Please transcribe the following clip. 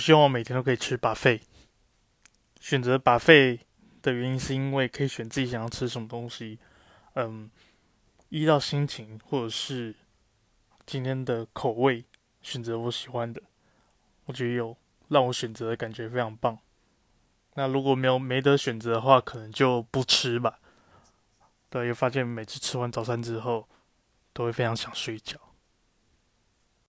希望我每天都可以吃吧费选择把费的原因是因为可以选自己想要吃什么东西。嗯依照心情或者是今天的口味选择我喜欢的。我觉得有让我选择的感觉非常棒。那如果没有没得选择的话可能就不吃吧。对又发现每次吃完早餐之后都会非常想睡觉。